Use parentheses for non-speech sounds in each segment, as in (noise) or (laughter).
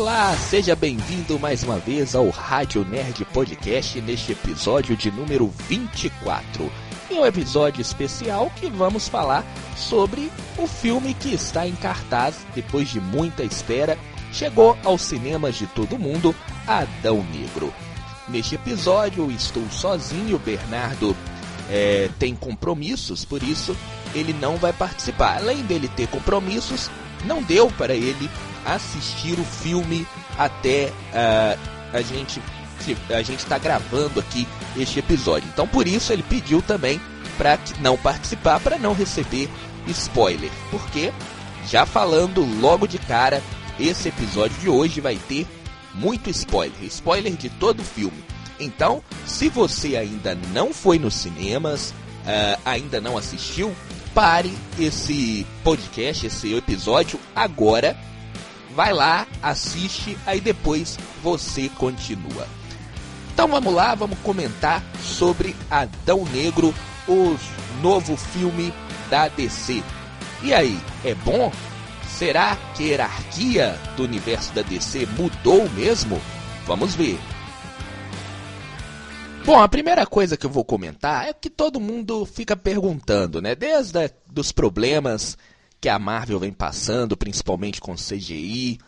Olá, seja bem-vindo mais uma vez ao Rádio Nerd Podcast neste episódio de número 24. Em um episódio especial que vamos falar sobre o filme que está em cartaz depois de muita espera, chegou aos cinemas de todo mundo, Adão Negro. Neste episódio estou sozinho, Bernardo é, tem compromissos, por isso ele não vai participar. Além dele ter compromissos, não deu para ele assistir o filme até uh, a gente a gente está gravando aqui este episódio. Então por isso ele pediu também para não participar, para não receber spoiler. Porque já falando logo de cara, esse episódio de hoje vai ter muito spoiler, spoiler de todo o filme. Então, se você ainda não foi nos cinemas, uh, ainda não assistiu, pare esse podcast, esse episódio agora. Vai lá, assiste, aí depois você continua. Então vamos lá, vamos comentar sobre Adão Negro, o novo filme da DC. E aí, é bom? Será que a hierarquia do universo da DC mudou mesmo? Vamos ver. Bom, a primeira coisa que eu vou comentar é que todo mundo fica perguntando, né? Desde a, dos problemas que a Marvel vem passando, principalmente com CGI.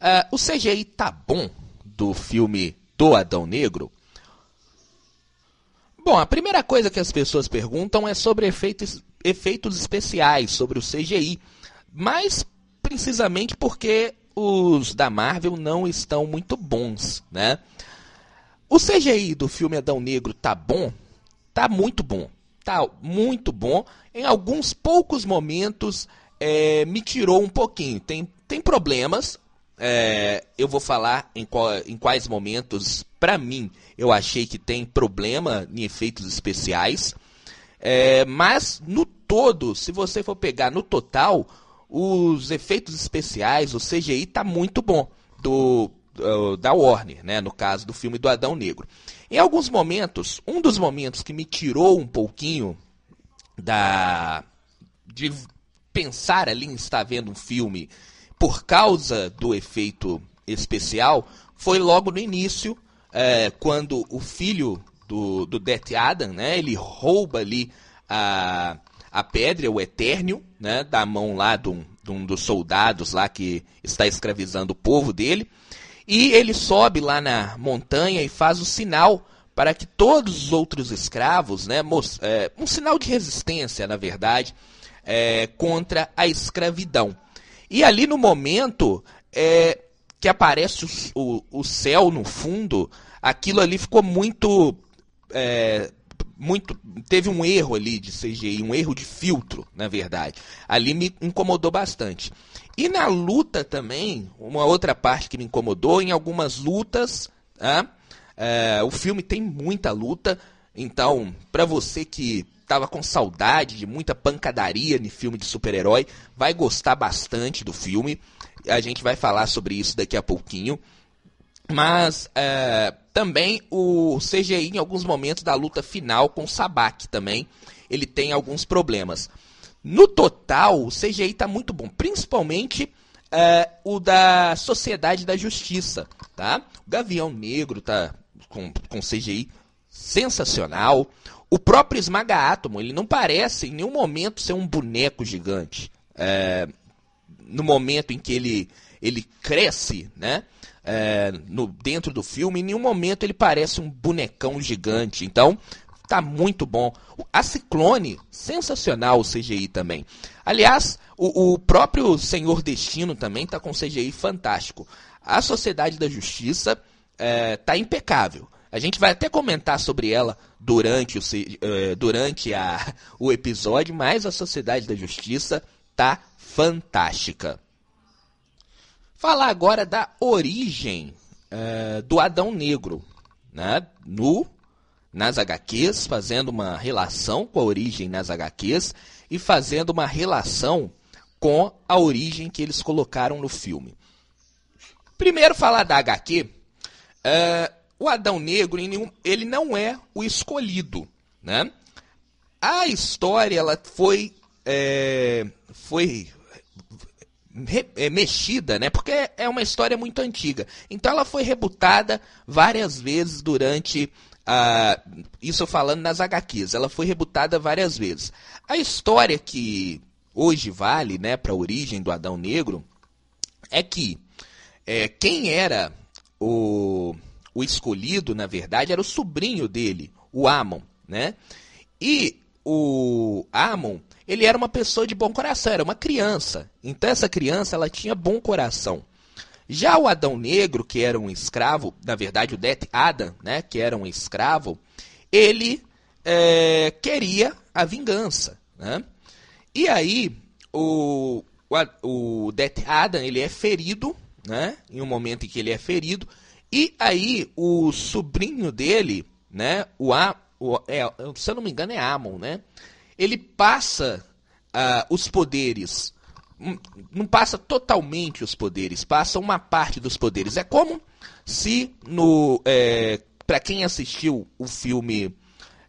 Uh, o CGI tá bom do filme do Adão Negro? Bom, a primeira coisa que as pessoas perguntam é sobre efeitos, efeitos especiais, sobre o CGI. Mais precisamente porque os da Marvel não estão muito bons, né? O CGI do filme Adão Negro tá bom? Tá muito bom. Tá muito bom. Em alguns poucos momentos é, me tirou um pouquinho. Tem, tem problemas. É, eu vou falar em, qual, em quais momentos, para mim, eu achei que tem problema em efeitos especiais. É, mas no todo, se você for pegar no total, os efeitos especiais, o CGI tá muito bom. Do, da Warner, né, no caso do filme do Adão Negro. Em alguns momentos, um dos momentos que me tirou um pouquinho da de pensar ali em estar vendo um filme por causa do efeito especial foi logo no início, é, quando o filho do, do Death Adam, né, ele rouba ali a, a pedra, o Eternio, né, da mão lá de um, de um dos soldados lá que está escravizando o povo dele. E ele sobe lá na montanha e faz o sinal para que todos os outros escravos, né, é, um sinal de resistência, na verdade, é, contra a escravidão. E ali no momento é, que aparece o, o, o, céu no fundo, aquilo ali ficou muito. É, muito teve um erro ali de CGI, um erro de filtro, na verdade. Ali me incomodou bastante. E na luta também, uma outra parte que me incomodou, em algumas lutas, né? é, o filme tem muita luta, então, para você que estava com saudade de muita pancadaria no filme de super-herói, vai gostar bastante do filme. A gente vai falar sobre isso daqui a pouquinho. Mas é, também o CGI, em alguns momentos da luta final com o Sabak também, ele tem alguns problemas. No total, o CGI está muito bom, principalmente é, o da Sociedade da Justiça, tá? O Gavião Negro tá com, com CGI sensacional. O próprio Esmaga Átomo, ele não parece em nenhum momento ser um boneco gigante. É, no momento em que ele, ele cresce, né? É, no, dentro do filme, em nenhum momento ele parece um bonecão gigante. Então, tá muito bom. A Ciclone, sensacional o CGI também. Aliás, o, o próprio Senhor Destino também tá com CGI fantástico. A Sociedade da Justiça é, tá impecável. A gente vai até comentar sobre ela durante o, uh, durante a, (laughs) o episódio, mas a Sociedade da Justiça tá fantástica. Falar agora da origem uh, do Adão Negro, né? No nas HQs, fazendo uma relação com a origem nas HQs e fazendo uma relação com a origem que eles colocaram no filme. Primeiro, falar da HQ. Uh, é, o Adão Negro, ele não é o escolhido. Né? A história ela foi, é, foi é, mexida, né? Porque é uma história muito antiga. Então ela foi rebutada várias vezes durante a. Isso falando nas HQs. Ela foi rebutada várias vezes. A história que hoje vale, né, para a origem do Adão Negro é que é, quem era o, o escolhido, na verdade, era o sobrinho dele, o Amon, né? E o Amon ele era uma pessoa de bom coração, era uma criança. Então essa criança ela tinha bom coração. Já o Adão Negro, que era um escravo, na verdade o Det Adam, né, que era um escravo, ele é, queria a vingança. Né? E aí o, o, o Det Adam ele é ferido, né, em um momento em que ele é ferido, e aí o sobrinho dele, né, o, A, o é, se eu não me engano é Amon, né, ele passa uh, os poderes. Hum, não passa totalmente os poderes, passa uma parte dos poderes. É como se no. É, para quem assistiu o filme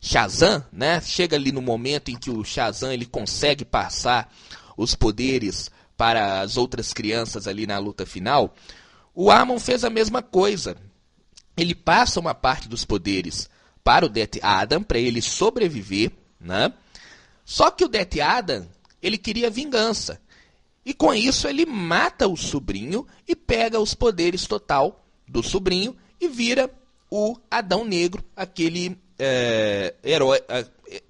Shazam, né? Chega ali no momento em que o Shazam ele consegue passar os poderes para as outras crianças ali na luta final. O Amon fez a mesma coisa. Ele passa uma parte dos poderes para o Death Adam para ele sobreviver, né? Só que o Death Adam, ele queria vingança. E com isso ele mata o sobrinho e pega os poderes total do sobrinho e vira o Adão Negro, aquele é, herói.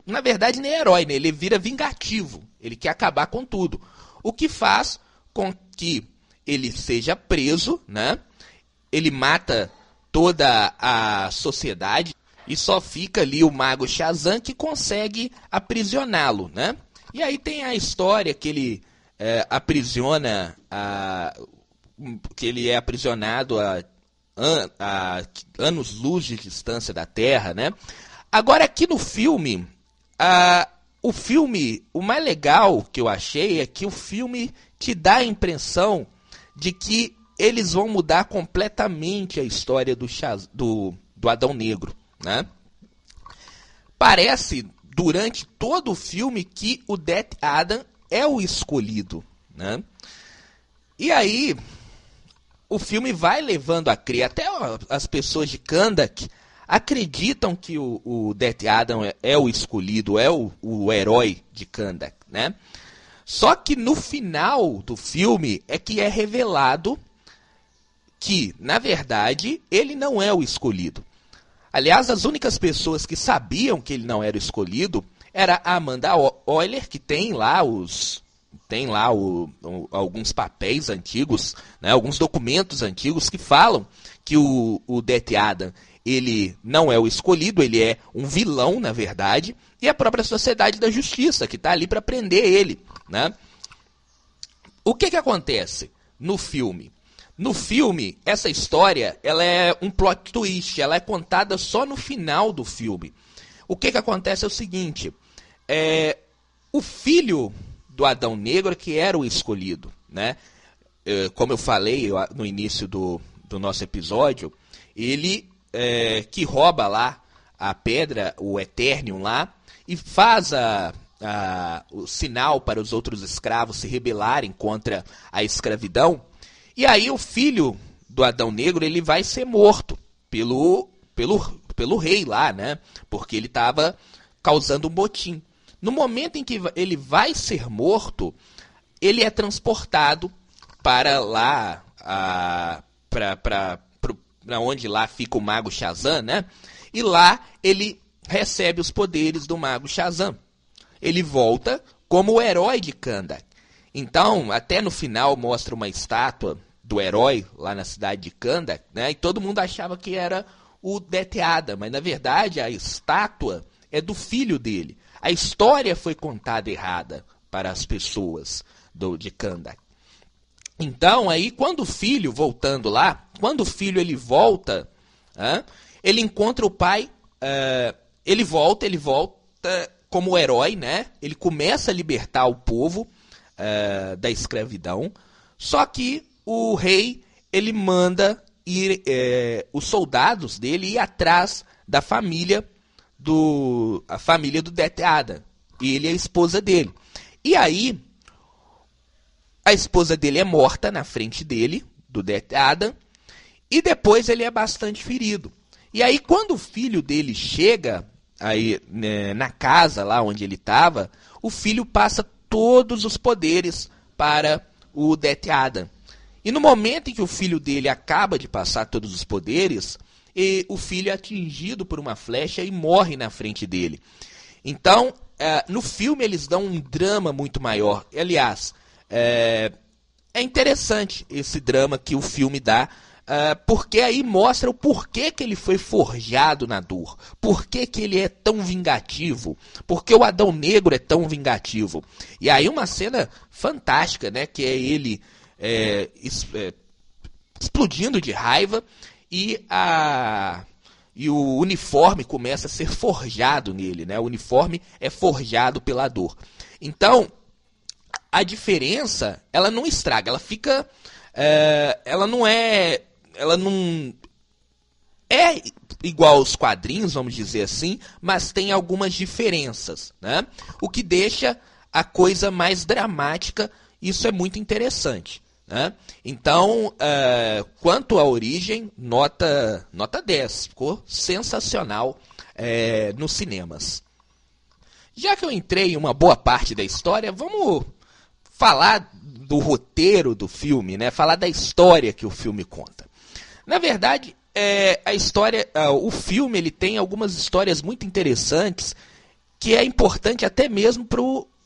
Na verdade, nem herói, né? ele vira vingativo. Ele quer acabar com tudo. O que faz com que ele seja preso, né? Ele mata toda a sociedade e só fica ali o mago Shazam que consegue aprisioná-lo, né? E aí tem a história que ele é, aprisiona, a, que ele é aprisionado a, a, a anos-luz de distância da Terra, né? Agora aqui no filme, a, o filme, o mais legal que eu achei é que o filme te dá a impressão de que eles vão mudar completamente a história do, do, do Adão Negro. Né? Parece, durante todo o filme, que o Death Adam é o escolhido. Né? E aí, o filme vai levando a crer. Até as pessoas de Kandak acreditam que o, o Death Adam é, é o escolhido, é o, o herói de Kandak. Né? Só que no final do filme é que é revelado que, na verdade, ele não é o escolhido. Aliás, as únicas pessoas que sabiam que ele não era escolhido era a Amanda Euler, que tem lá os tem lá o, o, alguns papéis antigos, né, alguns documentos antigos que falam que o, o Death Adam ele não é o escolhido, ele é um vilão, na verdade, e a própria Sociedade da Justiça, que está ali para prender ele. Né? O que, que acontece no filme? No filme, essa história ela é um plot twist, ela é contada só no final do filme. O que, que acontece é o seguinte: é, o filho do Adão Negro que era o escolhido, né? É, como eu falei no início do, do nosso episódio, ele é, que rouba lá a pedra, o Eternium lá, e faz a, a, o sinal para os outros escravos se rebelarem contra a escravidão. E aí o filho do Adão Negro ele vai ser morto pelo, pelo, pelo rei lá, né? Porque ele estava causando um botim. No momento em que ele vai ser morto, ele é transportado para lá, para onde lá fica o mago Shazam, né? E lá ele recebe os poderes do mago Shazam. Ele volta como o herói de Kandak. Então, até no final mostra uma estátua do herói lá na cidade de Kanda, né? E todo mundo achava que era o Deteada, mas na verdade a estátua é do filho dele. A história foi contada errada para as pessoas do, de Kanda. Então, aí, quando o filho, voltando lá, quando o filho ele volta, ele encontra o pai, uh, ele volta, ele volta como herói, né? Ele começa a libertar o povo uh, da escravidão. Só que o rei ele manda ir, é, os soldados dele ir atrás da família do a família do Deteada. Ele e a esposa dele. E aí a esposa dele é morta na frente dele, do Death Adam, e depois ele é bastante ferido. E aí, quando o filho dele chega aí né, na casa lá onde ele estava, o filho passa todos os poderes para o Death Adam. E no momento em que o filho dele acaba de passar todos os poderes, o filho é atingido por uma flecha e morre na frente dele. Então, é, no filme eles dão um drama muito maior. Aliás, é, é interessante esse drama que o filme dá, Uh, porque aí mostra o porquê que ele foi forjado na dor, por que ele é tão vingativo, porque o Adão Negro é tão vingativo. E aí uma cena fantástica, né, que é ele é, é, explodindo de raiva e a e o uniforme começa a ser forjado nele, né? O uniforme é forjado pela dor. Então, a diferença, ela não estraga, ela fica, é, ela não é, ela não é igual aos quadrinhos, vamos dizer assim, mas tem algumas diferenças, né? O que deixa a coisa mais dramática, isso é muito interessante. Né? Então, uh, quanto à origem, nota, nota 10. Ficou sensacional uh, nos cinemas. Já que eu entrei em uma boa parte da história, vamos falar do roteiro do filme, né? falar da história que o filme conta. Na verdade, é, a história, o filme ele tem algumas histórias muito interessantes que é importante até mesmo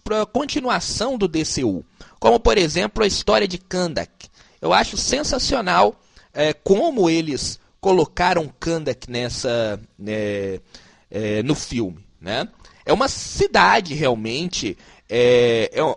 para a continuação do DCU como por exemplo a história de Kandak. Eu acho sensacional é, como eles colocaram Kandak nessa né, é, no filme, né? É uma cidade realmente. É, é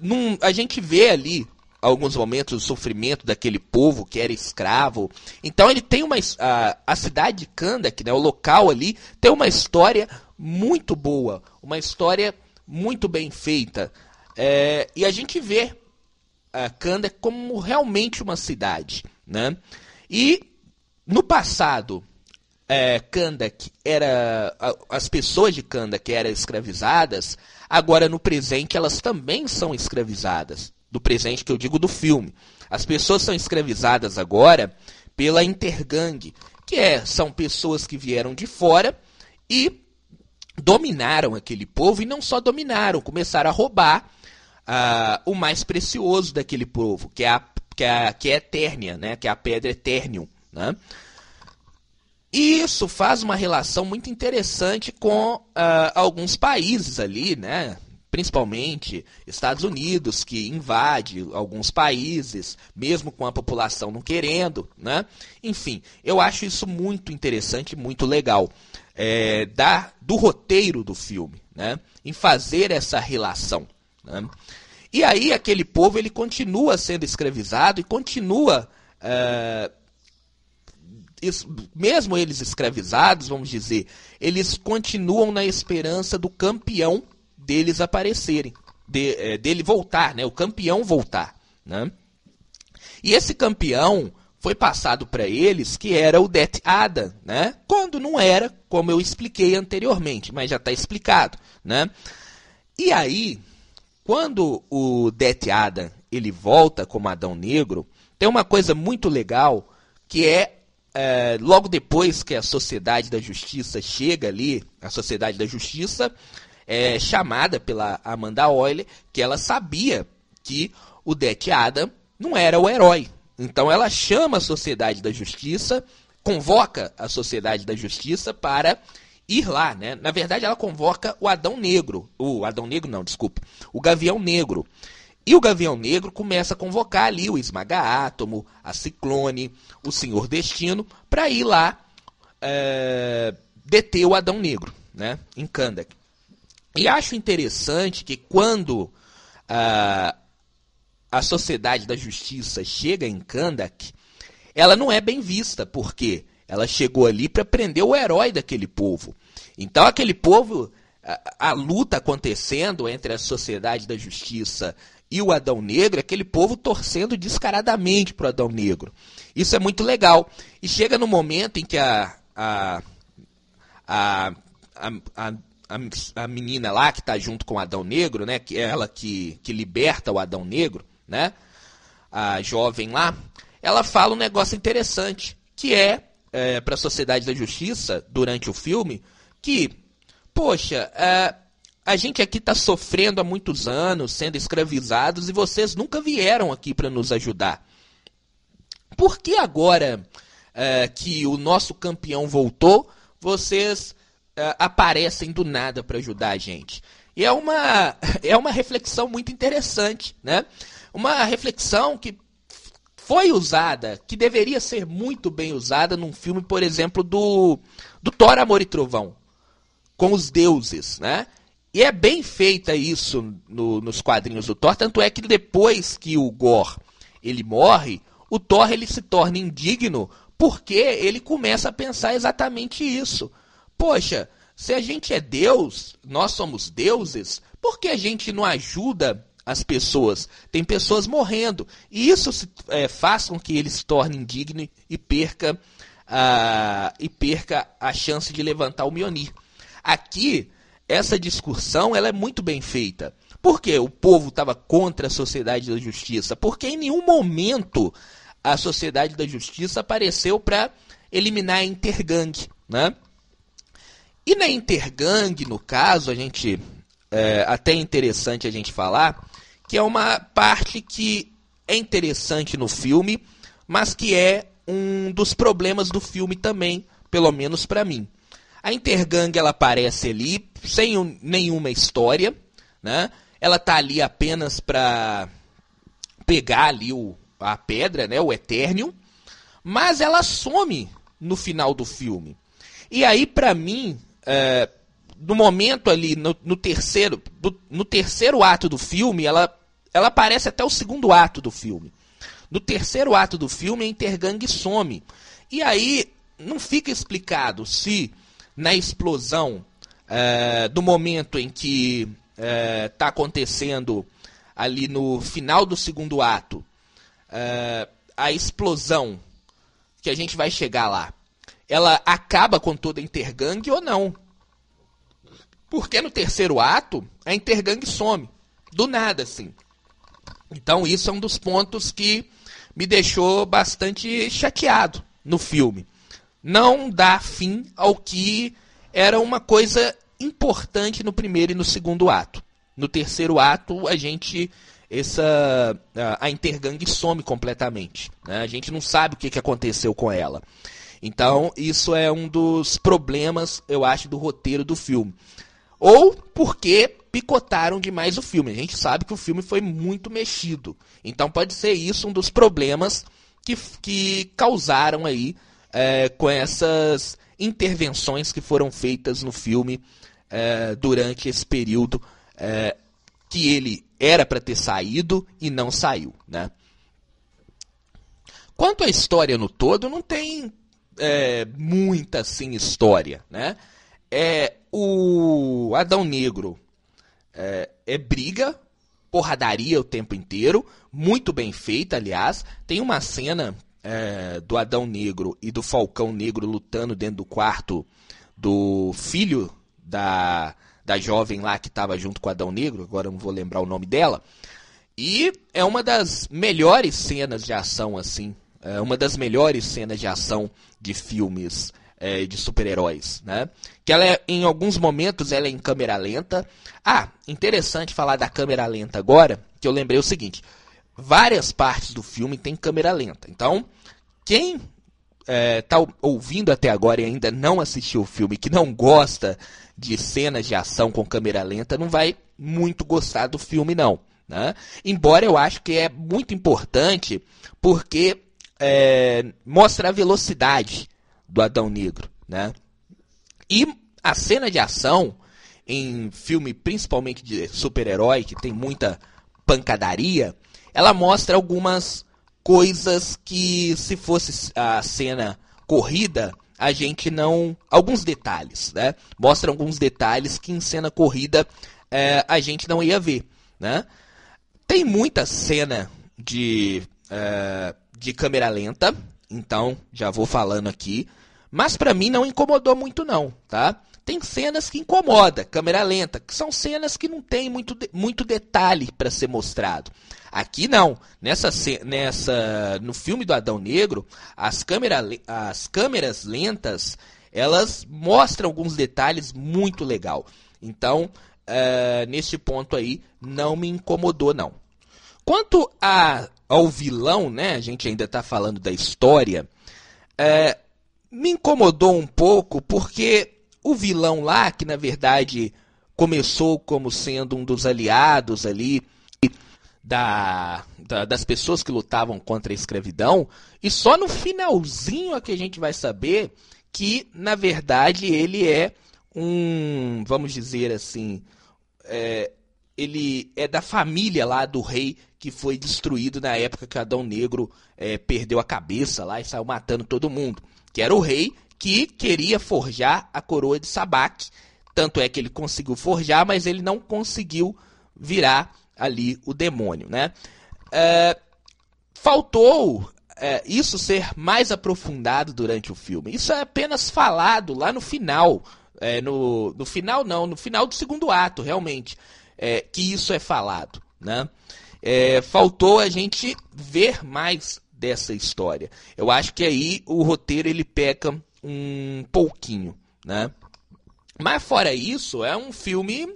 num, a gente vê ali alguns momentos o sofrimento daquele povo que era escravo. Então ele tem uma a, a cidade de Kandak, né, o local ali tem uma história muito boa, uma história muito bem feita. É, e a gente vê a Kanda como realmente uma cidade. Né? E no passado, é, Kandak era. As pessoas de Kandak eram escravizadas, agora no presente elas também são escravizadas. Do presente que eu digo do filme. As pessoas são escravizadas agora pela Intergang, que é, são pessoas que vieram de fora e dominaram aquele povo, e não só dominaram, começaram a roubar uh, o mais precioso daquele povo, que é a, que é, que é Eternia, né? que é a pedra Eternium. Né? E isso faz uma relação muito interessante com uh, alguns países ali, né? Principalmente Estados Unidos, que invade alguns países, mesmo com a população não querendo. Né? Enfim, eu acho isso muito interessante, muito legal. É, da, do roteiro do filme, né? em fazer essa relação. Né? E aí aquele povo ele continua sendo escravizado e continua, é, mesmo eles escravizados, vamos dizer, eles continuam na esperança do campeão deles aparecerem, de, é, dele voltar, né? o campeão voltar. Né? E esse campeão foi passado para eles que era o Death Adam, né? quando não era, como eu expliquei anteriormente, mas já está explicado. Né? E aí, quando o Death Adam ele volta como Adão Negro, tem uma coisa muito legal que é, é, logo depois que a Sociedade da Justiça chega ali, a Sociedade da Justiça é chamada pela Amanda Euler, que ela sabia que o Death Adam não era o herói. Então ela chama a Sociedade da Justiça, convoca a Sociedade da Justiça para ir lá, né? Na verdade, ela convoca o Adão Negro. O Adão Negro, não, desculpa. O Gavião Negro. E o Gavião Negro começa a convocar ali o Esmaga Átomo, a Ciclone, o Senhor Destino, para ir lá é, deter o Adão Negro, né? Em Kandak. E acho interessante que quando a, a Sociedade da Justiça chega em Kandak, ela não é bem vista, porque ela chegou ali para prender o herói daquele povo. Então, aquele povo, a, a, luta acontecendo entre a sociedade da justiça e o Adão Negro, aquele povo torcendo descaradamente para o Adão Negro. Isso é muito legal. E chega no momento em que a, a, a, a, a, a menina lá que está junto com o Adão Negro, né, que é ela que, que liberta o Adão Negro, né? A jovem lá, ela fala um negócio interessante, que é, é para a Sociedade da Justiça, durante o filme, que, poxa, é, a gente aqui está sofrendo há muitos anos, sendo escravizados, e vocês nunca vieram aqui para nos ajudar. Por que agora é, que o nosso campeão voltou, vocês é, aparecem do nada para ajudar a gente? E é uma, (laughs) é uma reflexão muito interessante, né? Uma reflexão que foi usada, que deveria ser muito bem usada num filme, por exemplo, do, do Thor, Amor e Trovão, com os deuses, né? E é bem feita isso no, nos quadrinhos do Thor, tanto é que depois que o Gore ele morre, o Thor ele se torna indigno porque ele começa a pensar exatamente isso. Poxa, se a gente é Deus, nós somos deuses, por que a gente não ajuda as pessoas? Tem pessoas morrendo. E isso é, faz com que ele se torne indigno e perca, uh, e perca a chance de levantar o Mionir. Aqui, essa discussão ela é muito bem feita. Por que o povo estava contra a sociedade da justiça? Porque em nenhum momento a Sociedade da Justiça apareceu para eliminar a Intergang, né? E na Intergang, no caso, a gente é até interessante a gente falar que é uma parte que é interessante no filme, mas que é um dos problemas do filme também, pelo menos para mim. A Intergang ela aparece ali sem nenhuma história, né? Ela tá ali apenas para pegar ali o, a pedra, né, o Eternium, mas ela some no final do filme. E aí, para mim, é, no momento ali, no, no terceiro, do, no terceiro ato do filme, ela, ela aparece até o segundo ato do filme. No terceiro ato do filme, a Intergang some. E aí, não fica explicado se na explosão é, do momento em que está é, tá acontecendo ali no final do segundo ato, uh, a explosão que a gente vai chegar lá, ela acaba com toda a Intergang ou não? Porque no terceiro ato, a Intergang some. Do nada, assim. Então, isso é um dos pontos que me deixou bastante chateado no filme. Não dá fim ao que era uma coisa importante no primeiro e no segundo ato. No terceiro ato, a gente essa a, Intergang some completamente. Né? A gente não sabe o que aconteceu com ela. Então, isso é um dos problemas, eu acho, do roteiro do filme. Ou porque picotaram demais o filme. A gente sabe que o filme foi muito mexido. Então, pode ser isso um dos problemas que, que causaram aí é, com essas intervenções que foram feitas no filme é, durante esse período é, que ele era para ter saído e não saiu, né? Quanto à história no todo, não tem é, muita assim história, né? É o Adão Negro é, é briga, porradaria o tempo inteiro, muito bem feita, aliás. Tem uma cena é, do Adão Negro e do Falcão Negro lutando dentro do quarto do filho da da jovem lá que estava junto com o Adão Negro, agora não vou lembrar o nome dela. E é uma das melhores cenas de ação, assim. É uma das melhores cenas de ação de filmes é, de super-heróis, né? Que ela é, em alguns momentos, ela é em câmera lenta. Ah, interessante falar da câmera lenta agora, que eu lembrei o seguinte. Várias partes do filme tem câmera lenta. Então, quem está é, ouvindo até agora e ainda não assistiu o filme, que não gosta de cenas de ação com câmera lenta, não vai muito gostar do filme, não. Né? Embora eu acho que é muito importante porque é, mostra a velocidade do Adão Negro. Né? E a cena de ação em filme, principalmente de super-herói, que tem muita pancadaria, ela mostra algumas coisas que se fosse a cena corrida a gente não. Alguns detalhes, né? Mostra alguns detalhes que em cena corrida é, a gente não ia ver, né? Tem muita cena de, é, de câmera lenta, então já vou falando aqui. Mas para mim não incomodou muito não, tá? tem cenas que incomoda, câmera lenta, que são cenas que não tem muito, muito detalhe para ser mostrado. Aqui não. Nessa, nessa, no filme do Adão Negro, as, câmera, as câmeras lentas elas mostram alguns detalhes muito legal. Então, uh, nesse ponto aí, não me incomodou não. Quanto a, ao vilão, né? A gente ainda está falando da história. Uh, me incomodou um pouco porque o vilão lá, que na verdade começou como sendo um dos aliados ali da, da, das pessoas que lutavam contra a escravidão, e só no finalzinho é que a gente vai saber que, na verdade, ele é um, vamos dizer assim, é, ele é da família lá do rei que foi destruído na época que Adão Negro é, perdeu a cabeça lá e saiu matando todo mundo. Que era o rei que queria forjar a coroa de Sabaque. Tanto é que ele conseguiu forjar, mas ele não conseguiu virar ali o demônio, né? É, faltou é, isso ser mais aprofundado durante o filme. Isso é apenas falado lá no final. É, no, no final não, no final do segundo ato, realmente, é, que isso é falado. Né? É, faltou a gente ver mais dessa história. Eu acho que aí o roteiro ele peca um pouquinho. Né? Mas fora isso, é um filme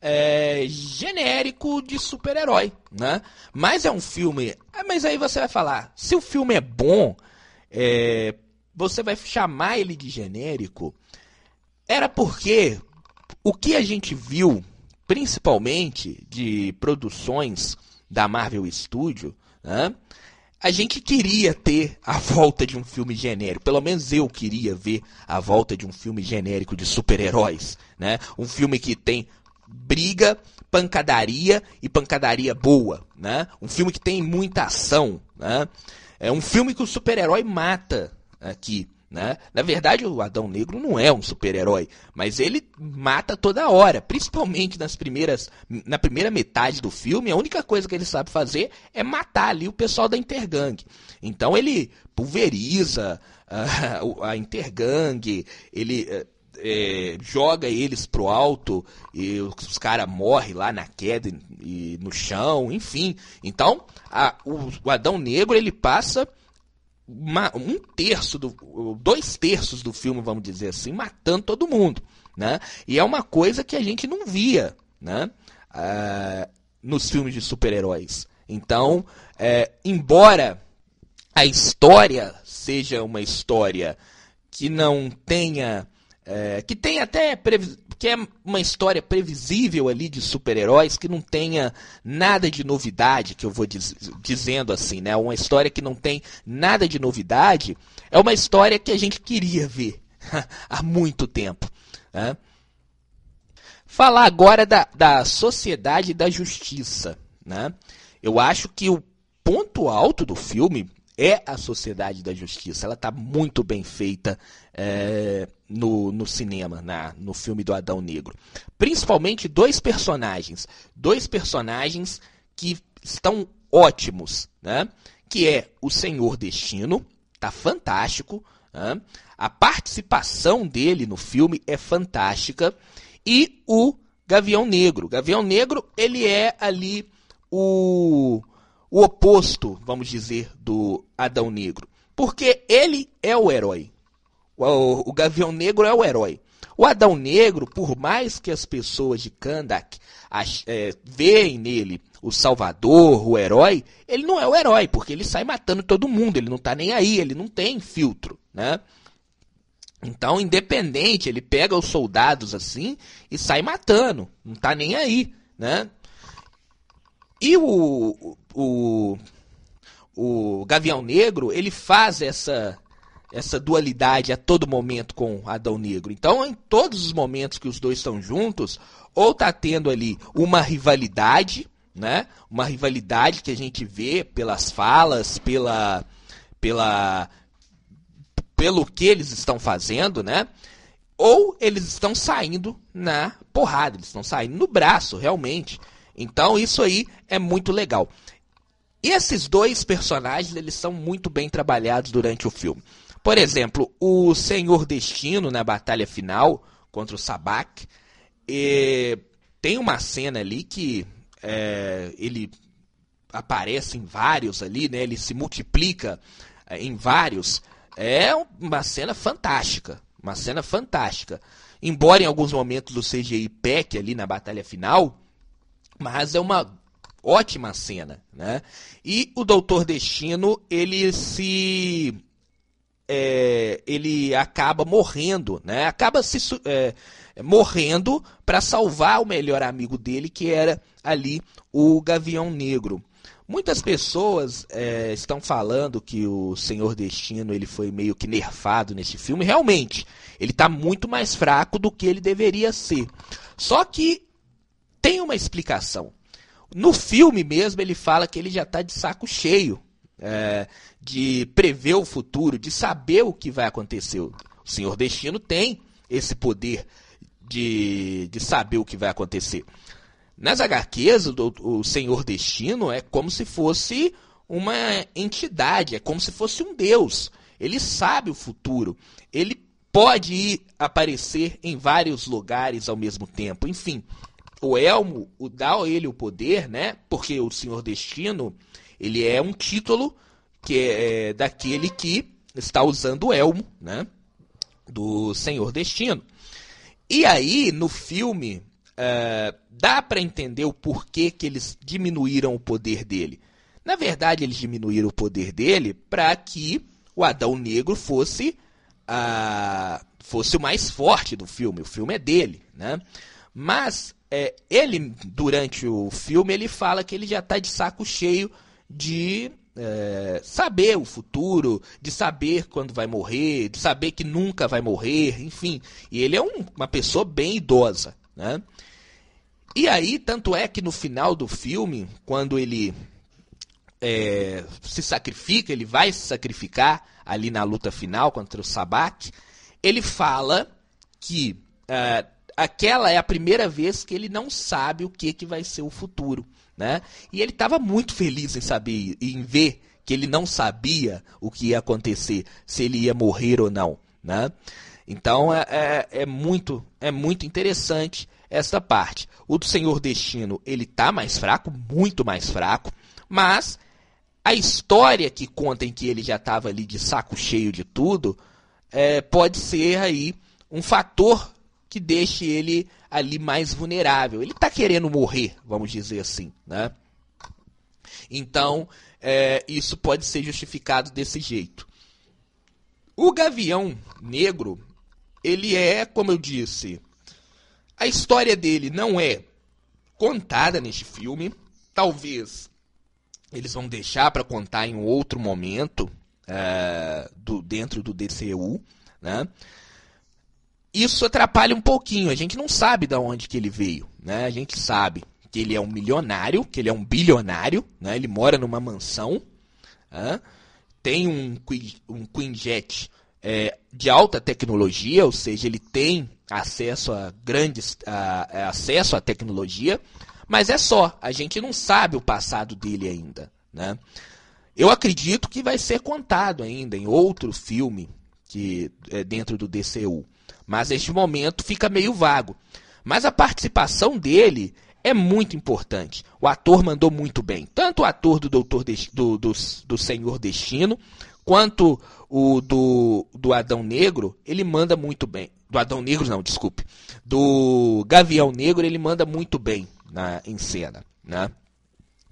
é, genérico de super-herói, né? Mas é um filme. Ah, mas aí você vai falar, se o filme é bom, é, você vai chamar ele de genérico? Era porque o que a gente viu, principalmente de produções da Marvel Studio, né? a gente queria ter a volta de um filme genérico. Pelo menos eu queria ver a volta de um filme genérico de super-heróis. Né? Um filme que tem briga, pancadaria e pancadaria boa, né? Um filme que tem muita ação, né? É um filme que o super-herói mata aqui, né? Na verdade, o Adão Negro não é um super-herói, mas ele mata toda hora, principalmente nas primeiras, na primeira metade do filme. A única coisa que ele sabe fazer é matar ali o pessoal da Intergang. Então ele pulveriza (laughs) uh, a Intergang, ele uh, é, joga eles pro alto e os caras morrem lá na queda e no chão, enfim. Então, a, o, o, Adão Negro ele passa uma, um terço, do, dois terços do filme, vamos dizer assim, matando todo mundo. Né? E é uma coisa que a gente não via né? Ah, nos filmes de super-heróis. Então, é, embora a história seja uma história que não tenha é, que tem até que é uma história previsível ali de super-heróis que não tenha nada de novidade, que eu vou diz, dizendo assim, né? Uma história que não tem nada de novidade, é uma história que a gente queria ver (laughs) há muito tempo. Né? Falar agora da, da sociedade da justiça, né? Eu acho que o ponto alto do filme é a Sociedade da Justiça. Ela está muito bem feita é, no, no cinema, na, no filme do Adão Negro. Principalmente dois personagens. Dois personagens que estão ótimos, né? Que é o Senhor Destino, tá fantástico. Né? A participação dele no filme é fantástica. E o Gavião Negro. Gavião Negro, ele é ali o o oposto, vamos dizer, do Adão Negro. Porque ele é o herói. O, o Gavião Negro é o herói. O Adão Negro, por mais que as pessoas de Kandak é, veem nele o salvador, o herói, ele não é o herói, porque ele sai matando todo mundo, ele não está nem aí, ele não tem filtro, né? Então, independente, ele pega os soldados assim e sai matando, não está nem aí, né? E o, o, o Gavião Negro, ele faz essa, essa dualidade a todo momento com Adão Negro. Então, em todos os momentos que os dois estão juntos, ou tá tendo ali uma rivalidade, né? Uma rivalidade que a gente vê pelas falas, pela pela pelo que eles estão fazendo, né? Ou eles estão saindo na porrada, eles estão saindo no braço, realmente. Então isso aí é muito legal. E esses dois personagens, eles são muito bem trabalhados durante o filme. Por exemplo, o Senhor Destino na batalha final contra o Sabak. Tem uma cena ali que é, ele aparece em vários ali, né? Ele se multiplica é, em vários. É uma cena fantástica, uma cena fantástica. Embora em alguns momentos o CGI peque ali na batalha final, mas é uma ótima cena, né? E o Doutor Destino, ele se é, ele acaba morrendo, né? Acaba se é, morrendo para salvar o melhor amigo dele, que era ali o Gavião Negro. Muitas pessoas é, estão falando que o Senhor Destino ele foi meio que nerfado nesse filme. Realmente, ele está muito mais fraco do que ele deveria ser. Só que tem uma explicação. No filme mesmo, ele fala que ele já está de saco cheio é, de prever o futuro, de saber o que vai acontecer. O Senhor Destino tem esse poder de, de saber o que vai acontecer. Nas HQs, o, o Senhor Destino é como se fosse uma entidade, é como se fosse um deus. Ele sabe o futuro. Ele pode ir aparecer em vários lugares ao mesmo tempo. Enfim, o elmo o, dá a ele o poder, né? Porque o Senhor Destino, ele é um título que é, é daquele que está usando o elmo, né? Do Senhor Destino. E aí, no filme, é, dá para entender o porquê que eles diminuíram o poder dele. Na verdade, eles diminuíram o poder dele para que o Adão Negro fosse, a, fosse o mais forte do filme. O filme é dele, né? Mas é, ele, durante o filme, ele fala que ele já está de saco cheio de é, saber o futuro, de saber quando vai morrer, de saber que nunca vai morrer, enfim. E ele é um, uma pessoa bem idosa, né? E aí, tanto é que no final do filme, quando ele é, se sacrifica, ele vai se sacrificar ali na luta final contra o Sabak, ele fala que é, aquela é a primeira vez que ele não sabe o que, que vai ser o futuro. Né? E ele estava muito feliz em saber, em ver que ele não sabia o que ia acontecer, se ele ia morrer ou não. Né? Então é, é, é muito, é muito interessante essa parte. O do Senhor Destino ele tá mais fraco, muito mais fraco, mas a história que conta em que ele já estava ali de saco cheio de tudo é, pode ser aí um fator que deixe ele ali mais vulnerável. Ele está querendo morrer, vamos dizer assim, né? Então, é, isso pode ser justificado desse jeito. O Gavião Negro, ele é, como eu disse, a história dele não é contada neste filme. Talvez eles vão deixar para contar em outro momento é, do, dentro do DCU, né? Isso atrapalha um pouquinho. A gente não sabe de onde que ele veio, né? A gente sabe que ele é um milionário, que ele é um bilionário, né? Ele mora numa mansão, né? tem um, um Quinjet é, de alta tecnologia, ou seja, ele tem acesso a grandes a, a, acesso à tecnologia, mas é só. A gente não sabe o passado dele ainda, né? Eu acredito que vai ser contado ainda em outro filme que é dentro do DCU. Mas neste momento fica meio vago. Mas a participação dele é muito importante. O ator mandou muito bem. Tanto o ator do Doutor do, do, do Senhor Destino, quanto o do, do Adão Negro, ele manda muito bem. Do Adão Negro, não, desculpe. Do Gavião Negro, ele manda muito bem na, em cena. Né?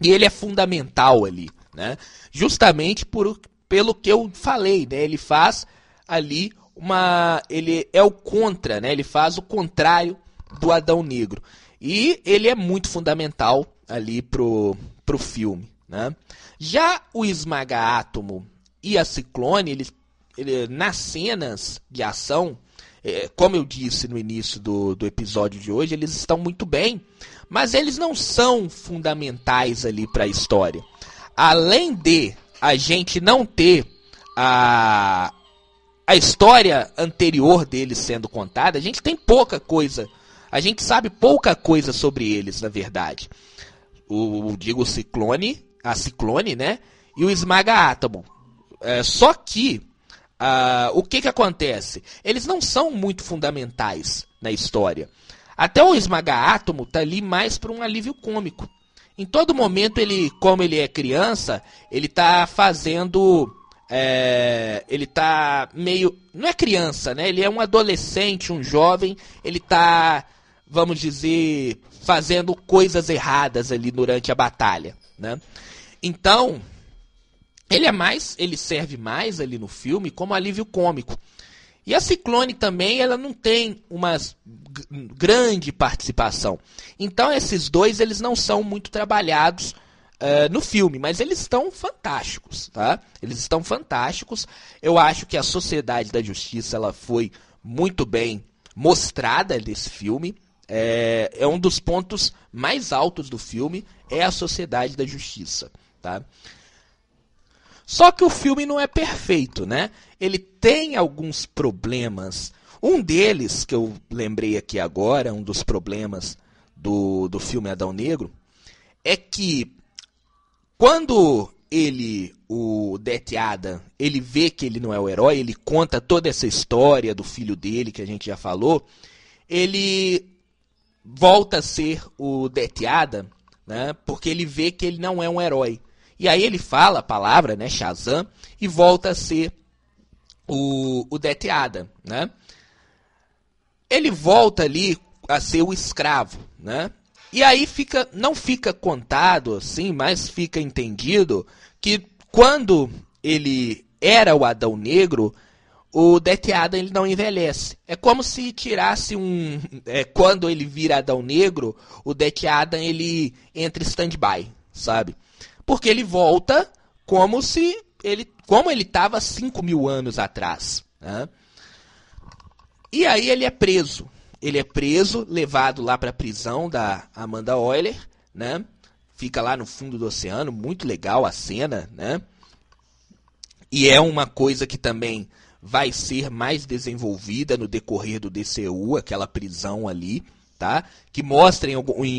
E ele é fundamental ali. Né? Justamente por, pelo que eu falei. Né? Ele faz ali uma ele é o contra, né? Ele faz o contrário do Adão Negro. E ele é muito fundamental ali pro, pro filme, né? Já o Esmaga Átomo e a Ciclone, eles, ele, nas cenas de ação, é, como eu disse no início do, do episódio de hoje, eles estão muito bem, mas eles não são fundamentais ali para a história. Além de a gente não ter a, a história anterior deles sendo contada, a gente tem pouca coisa. A gente sabe pouca coisa sobre eles, na verdade. O, digo, o Ciclone, a Ciclone, né? E o Esmaga Átomo. É, só que uh, o que, que acontece? Eles não são muito fundamentais na história. Até o esmaga-átomo tá ali mais para um alívio cômico. Em todo momento ele, como ele é criança, ele tá fazendo é, ele tá meio. Não é criança, né? Ele é um adolescente, um jovem. Ele tá, vamos dizer, fazendo coisas erradas ali durante a batalha, né? Então, ele é mais. Ele serve mais ali no filme como alívio cômico. E a Ciclone também, ela não tem uma grande participação. Então esses dois, eles não são muito trabalhados uh, no filme, mas eles estão fantásticos, tá? Eles estão fantásticos. Eu acho que a Sociedade da Justiça, ela foi muito bem mostrada nesse filme. É, é um dos pontos mais altos do filme, é a Sociedade da Justiça, tá? Só que o filme não é perfeito, né? Ele tem alguns problemas. Um deles, que eu lembrei aqui agora, um dos problemas do, do filme Adão Negro, é que quando ele, o Death Adam, ele vê que ele não é o herói, ele conta toda essa história do filho dele, que a gente já falou, ele volta a ser o Death Adam, né? Porque ele vê que ele não é um herói. E aí ele fala a palavra, né, Shazam, e volta a ser o, o Adam, né? Ele volta ali a ser o escravo, né? E aí fica, não fica contado assim, mas fica entendido que quando ele era o Adão Negro, o Death Adam ele não envelhece. É como se tirasse um, é, quando ele vira Adão Negro, o Death Adam ele entra stand-by, sabe? porque ele volta como se ele como ele estava 5 mil anos atrás. Né? E aí ele é preso. Ele é preso, levado lá para a prisão da Amanda Euler, né? Fica lá no fundo do oceano, muito legal a cena, né? E é uma coisa que também vai ser mais desenvolvida no decorrer do DCU, aquela prisão ali, tá? Que mostrem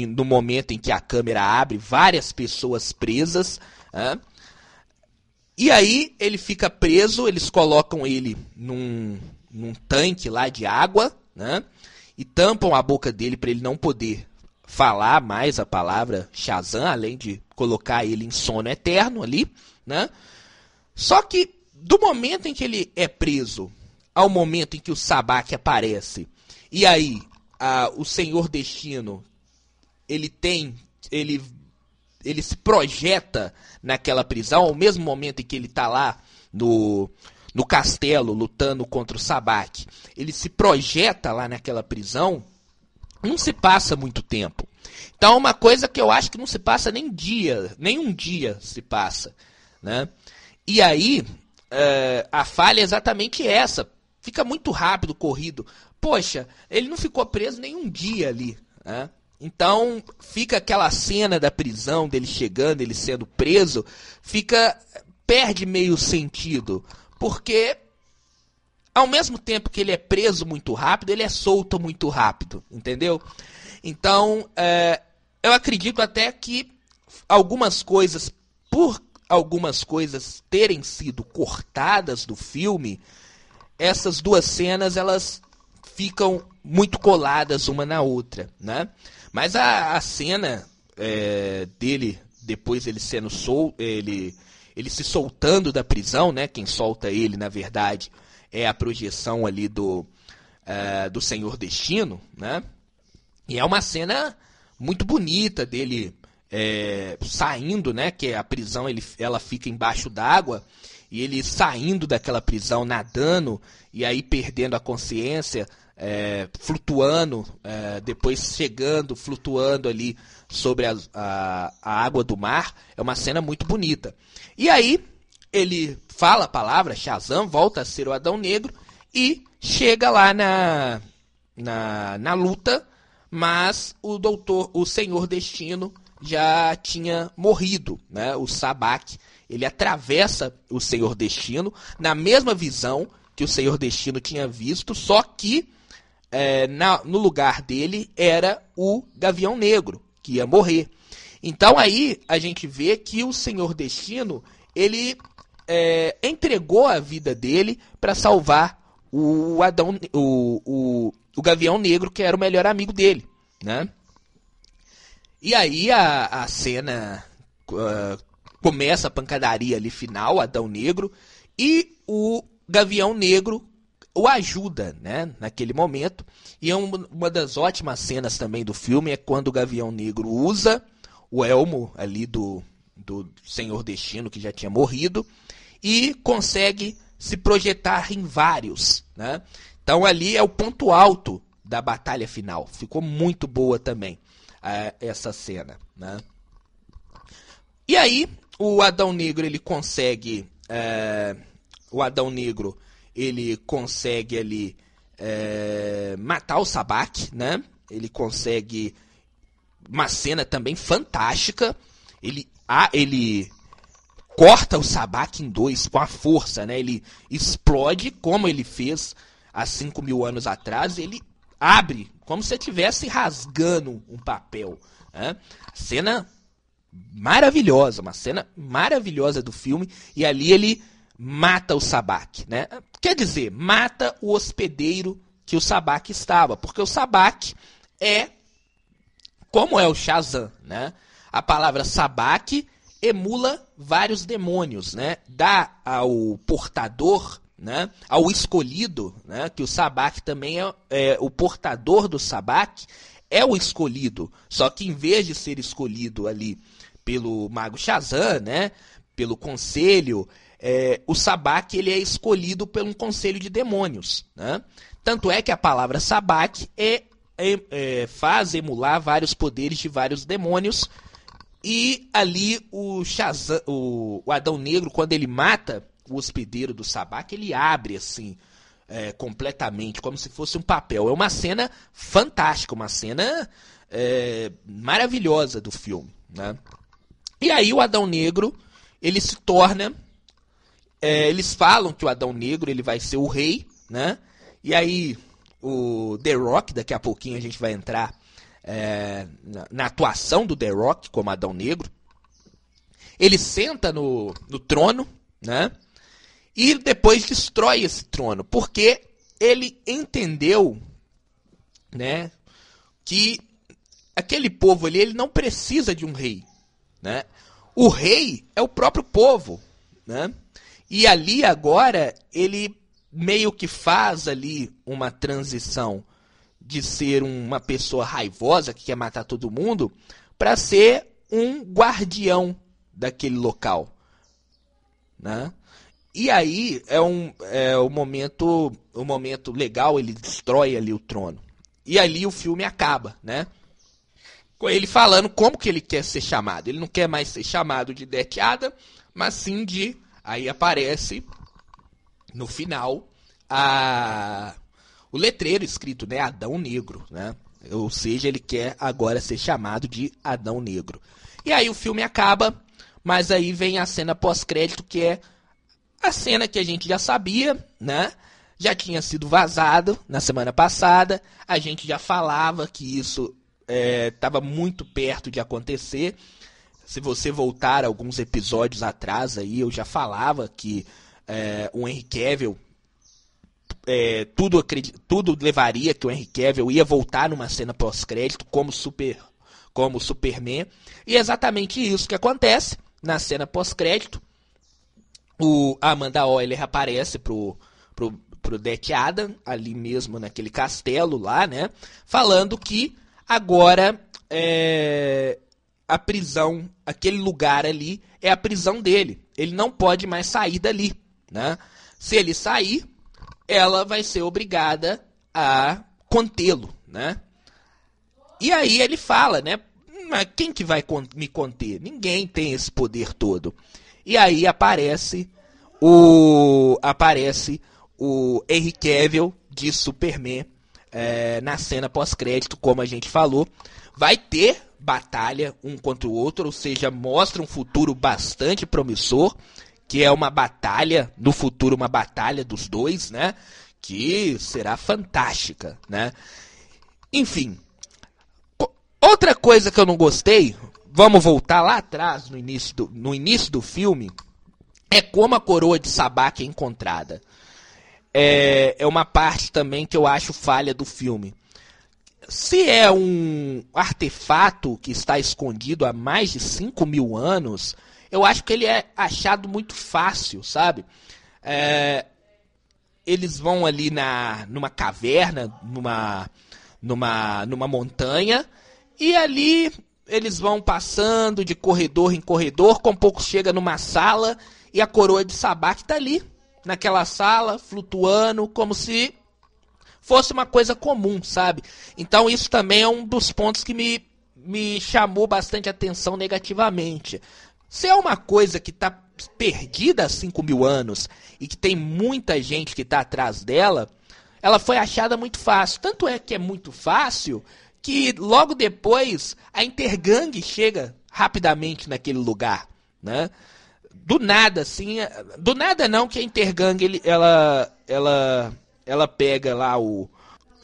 no momento em que a câmera abre várias pessoas presas. Né? E aí ele fica preso, eles colocam ele num, num tanque lá de água, né? E tampam a boca dele para ele não poder falar mais a palavra Shazam, além de colocar ele em sono eterno ali, né? Só que do momento em que ele é preso ao momento em que o Sabak aparece, e aí a, o Senhor Destino ele tem ele ele se projeta naquela prisão ao mesmo momento em que ele está lá no no castelo lutando contra o Sabak ele se projeta lá naquela prisão não se passa muito tempo. Então uma coisa que eu acho que não se passa nem dia nem um dia se passa né? E aí é, a falha é exatamente essa. Fica muito rápido corrido. Poxa, ele não ficou preso nenhum dia ali. Né? Então fica aquela cena da prisão dele chegando, ele sendo preso, fica perde meio sentido, porque ao mesmo tempo que ele é preso muito rápido, ele é solto muito rápido, entendeu? Então é, eu acredito até que algumas coisas, por algumas coisas terem sido cortadas do filme, essas duas cenas elas ficam muito coladas uma na outra, né? Mas a, a cena é, dele depois ele sendo sol, ele ele se soltando da prisão, né? Quem solta ele, na verdade, é a projeção ali do uh, do Senhor Destino, né? E é uma cena muito bonita dele é, saindo, né? Que a prisão ele, ela fica embaixo d'água e ele saindo daquela prisão nadando e aí perdendo a consciência é, flutuando, é, depois chegando, flutuando ali sobre a, a, a, água do mar. É uma cena muito bonita. E aí ele fala a palavra Shazam, volta a ser o Adão Negro e chega lá na, na, na luta, mas o doutor, o Senhor Destino já tinha morrido, né? O Sabak, ele atravessa o Senhor Destino na mesma visão que o Senhor Destino tinha visto, só que é, na, no lugar dele era o Gavião Negro, que ia morrer. Então aí a gente vê que o Senhor Destino, ele é, entregou a vida dele para salvar o Adão, o, o, o Gavião Negro, que era o melhor amigo dele, né? E aí a, a cena uh, começa a pancadaria ali final, Adão Negro, e o Gavião Negro o ajuda, né, naquele momento. E é uma, das ótimas cenas também do filme é quando o Gavião Negro usa o elmo ali do, do Senhor Destino, que já tinha morrido, e consegue se projetar em vários, né? Então ali é o ponto alto da batalha final. Ficou muito boa também essa cena, né? E aí o Adão Negro ele consegue, uh, o Adão Negro ele consegue ali uh, matar o Sabak, né? Ele consegue uma cena também fantástica. Ele, ah, ele corta o Sabak em dois com a força, né? Ele explode como ele fez há 5 mil anos atrás. Ele abre como se estivesse rasgando um papel. Né? Cena maravilhosa, uma cena maravilhosa do filme. E ali ele mata o Sabak, né? Quer dizer, mata o hospedeiro que o Sabak estava, porque o Sabak é como é o Shazam, né? A palavra Sabak emula vários demônios, né? Dá ao portador, né? Ao escolhido, né? Que o Sabak também é, é o portador do Sabak é o escolhido, só que em vez de ser escolhido ali pelo mago Shazam, né? Pelo conselho, é, o Sabak ele é escolhido por um conselho de demônios, né? Tanto é que a palavra Sabak é, é, é, faz emular vários poderes de vários demônios e ali o Shazam, o, o Adão Negro, quando ele mata o hospedeiro do Sabak, ele abre assim, é, completamente, como se fosse um papel. É uma cena fantástica, uma cena é, maravilhosa do filme. Né? E aí o Adão Negro, ele se torna. É, eles falam que o Adão Negro ele vai ser o rei, né? E aí o The Rock, daqui a pouquinho a gente vai entrar é, na, na, atuação do The Rock como Adão Negro. Ele senta no, no trono, né? E depois destrói esse trono, porque ele entendeu, né, que aquele povo ali ele não precisa de um rei, né? O rei é o próprio povo, né? E ali agora ele meio que faz ali uma transição de ser uma pessoa raivosa que quer matar todo mundo para ser um guardião daquele local, né? E aí é um é o momento o momento legal ele destrói ali o trono e ali o filme acaba, né? Com ele falando como que ele quer ser chamado. Ele não quer mais ser chamado de Deteada, mas sim de aí aparece no final a o letreiro escrito, né, Adão Negro, né? Ou seja, ele quer agora ser chamado de Adão Negro. E aí o filme acaba, mas aí vem a cena pós-crédito que é a cena que a gente já sabia, né? Já tinha sido vazado na semana passada, a gente já falava que isso estava é, muito perto de acontecer. Se você voltar alguns episódios atrás aí, eu já falava que é, o Henry Cavill é, tudo, tudo levaria que o Henry Cavill ia voltar numa cena pós-crédito como super como Superman. E é exatamente isso que acontece na cena pós-crédito. O Amanda Euler aparece pro, pro, pro Death Adam, ali mesmo naquele castelo lá, né? Falando que agora é, a prisão, aquele lugar ali, é a prisão dele. Ele não pode mais sair dali, né? Se ele sair, ela vai ser obrigada a contê-lo, né? E aí ele fala, né? Mas quem que vai me conter? Ninguém tem esse poder todo. E aí aparece o aparece o Henry Cavill de Superman é, na cena pós-crédito, como a gente falou. Vai ter batalha um contra o outro, ou seja, mostra um futuro bastante promissor que é uma batalha, no futuro uma batalha dos dois, né? Que será fantástica, né? Enfim. Outra coisa que eu não gostei, vamos voltar lá atrás no início do, no início do filme, é como a coroa de Sabak é encontrada. É, é uma parte também que eu acho falha do filme. Se é um artefato que está escondido há mais de 5 mil anos, eu acho que ele é achado muito fácil, sabe? É, eles vão ali na, numa caverna, numa, numa, numa montanha, e ali eles vão passando de corredor em corredor, com pouco chega numa sala e a coroa de Sabá está ali, naquela sala, flutuando, como se fosse uma coisa comum, sabe? Então isso também é um dos pontos que me, me chamou bastante atenção negativamente. Se é uma coisa que está perdida há 5 mil anos e que tem muita gente que está atrás dela, ela foi achada muito fácil. Tanto é que é muito fácil que logo depois a Intergang chega rapidamente naquele lugar, né? Do nada, assim, do nada não que a Intergang ele, ela ela ela pega lá o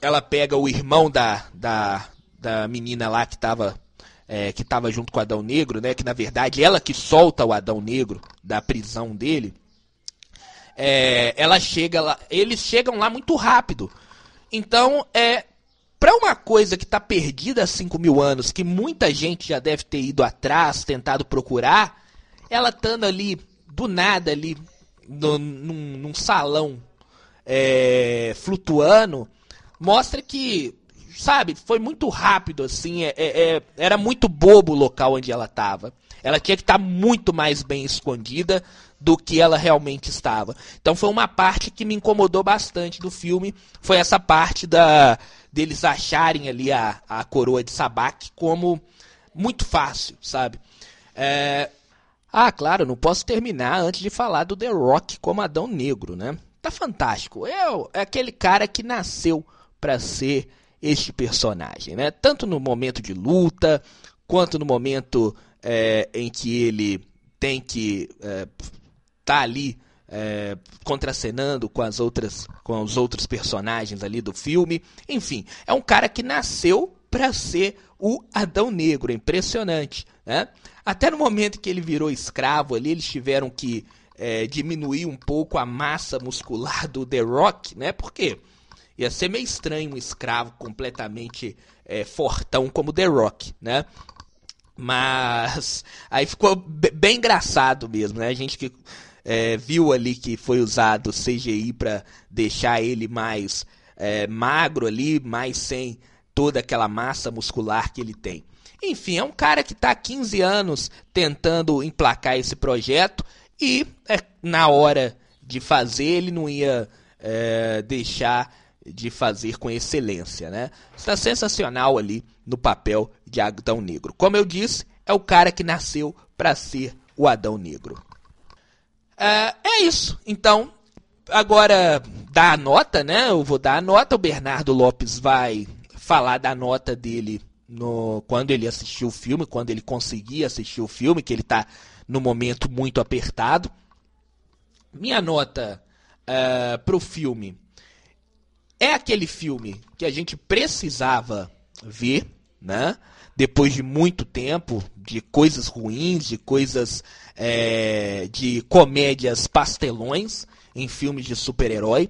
ela pega o irmão da, da, da menina lá que estava é, que estava junto com o Adão Negro, né? Que na verdade ela que solta o Adão Negro da prisão dele. É, ela chega lá, eles chegam lá muito rápido. Então, é, para uma coisa que está perdida há 5 mil anos, que muita gente já deve ter ido atrás, tentado procurar, ela estando ali, do nada, ali, no, num, num salão é, flutuando, mostra que, sabe, foi muito rápido, assim, é, é, é era muito bobo o local onde ela estava. Ela tinha que estar tá muito mais bem escondida do que ela realmente estava. Então foi uma parte que me incomodou bastante do filme, foi essa parte da deles acharem ali a, a coroa de Sabak como muito fácil, sabe? É... Ah, claro, não posso terminar antes de falar do The Rock como Adão Negro, né? Tá fantástico. É, é aquele cara que nasceu para ser este personagem, né? Tanto no momento de luta, quanto no momento é, em que ele tem que é, tá ali é, contracenando com as outras com os outros personagens ali do filme. Enfim, é um cara que nasceu para ser o Adão Negro, é impressionante, né? Até no momento que ele virou escravo ali, eles tiveram que é, diminuir um pouco a massa muscular do The Rock, né? Porque ia ser meio estranho um escravo completamente é, fortão como The Rock, né? Mas aí ficou bem engraçado mesmo, né? A gente que é, viu ali que foi usado CGI para deixar ele mais é, magro ali, mais sem toda aquela massa muscular que ele tem. Enfim, é um cara que está há 15 anos tentando emplacar esse projeto e é, na hora de fazer ele não ia é, deixar de fazer com excelência, né? Está sensacional ali no papel de Adão Negro. Como eu disse, é o cara que nasceu para ser o Adão Negro. É, é isso. Então, agora dá a nota, né? Eu vou dar a nota. O Bernardo Lopes vai falar da nota dele no, quando ele assistiu o filme, quando ele conseguir assistir o filme, que ele está no momento muito apertado. Minha nota uh, pro filme é aquele filme que a gente precisava ver, né? Depois de muito tempo, de coisas ruins, de coisas é, de comédias pastelões em filmes de super-herói.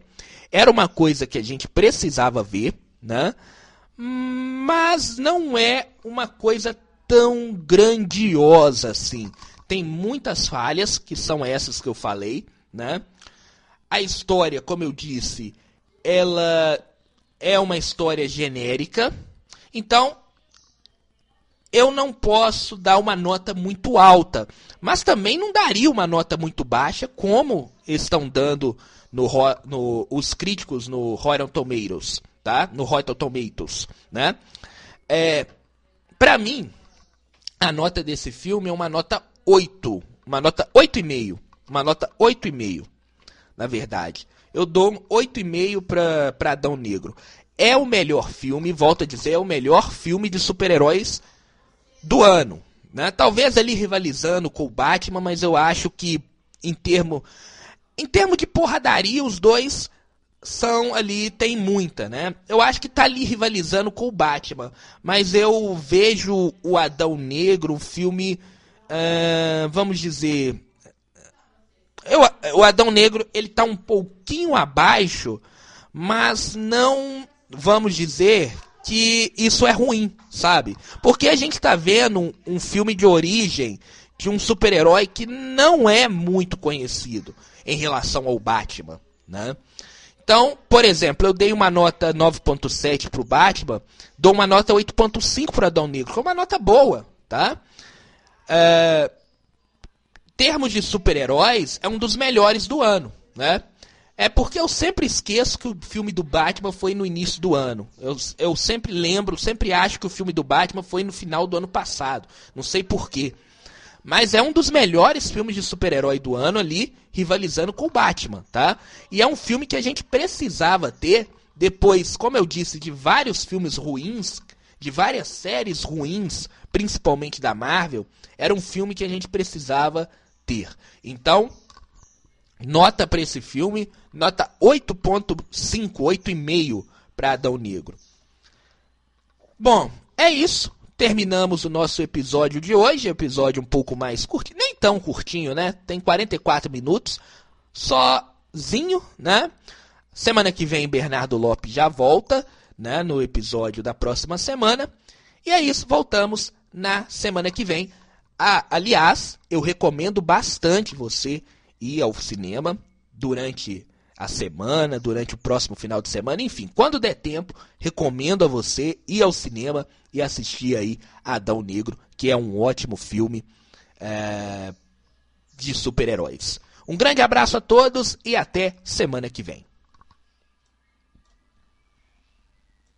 Era uma coisa que a gente precisava ver, né? Mas não é uma coisa tão grandiosa assim. Tem muitas falhas, que são essas que eu falei, né? A história, como eu disse, ela é uma história genérica. Então, eu não posso dar uma nota muito alta, mas também não daria uma nota muito baixa, como estão dando no, no, os críticos no Rotten Tomatoes, tá? No Rotten Tomatoes, né? É, para mim, a nota desse filme é uma nota 8, uma nota 8,5, uma nota 8,5, na verdade. Eu dou um 8,5 para Adão Negro. É o melhor filme, volto a dizer, é o melhor filme de super-heróis do ano. Né? Talvez ali rivalizando com o Batman, mas eu acho que em termo, em termo de porradaria, os dois são ali, tem muita, né? Eu acho que tá ali rivalizando com o Batman, mas eu vejo o Adão Negro, um filme, uh, vamos dizer, eu, o Adão Negro ele tá um pouquinho abaixo, mas não vamos dizer que isso é ruim, sabe? Porque a gente tá vendo um, um filme de origem de um super-herói que não é muito conhecido em relação ao Batman, né? Então, por exemplo, eu dei uma nota 9.7 pro Batman, dou uma nota 8.5 para Adão Negro, que é uma nota boa, tá? É, termos de super-heróis, é um dos melhores do ano, né? É porque eu sempre esqueço que o filme do Batman foi no início do ano. Eu, eu sempre lembro, sempre acho que o filme do Batman foi no final do ano passado. Não sei porquê. Mas é um dos melhores filmes de super-herói do ano ali, rivalizando com o Batman, tá? E é um filme que a gente precisava ter depois, como eu disse, de vários filmes ruins, de várias séries ruins, principalmente da Marvel, era um filme que a gente precisava ter. Então, nota para esse filme, nota 8.5, 8,5 para Adão Negro. Bom, é isso. Terminamos o nosso episódio de hoje, episódio um pouco mais curtinho, nem tão curtinho, né? Tem 44 minutos, sozinho, né? Semana que vem Bernardo Lopes já volta, né, no episódio da próxima semana. E é isso, voltamos na semana que vem. Ah, aliás, eu recomendo bastante você ir ao cinema durante a semana, durante o próximo final de semana, enfim, quando der tempo, recomendo a você ir ao cinema e assistir aí Adão Negro, que é um ótimo filme é, de super-heróis. Um grande abraço a todos e até semana que vem.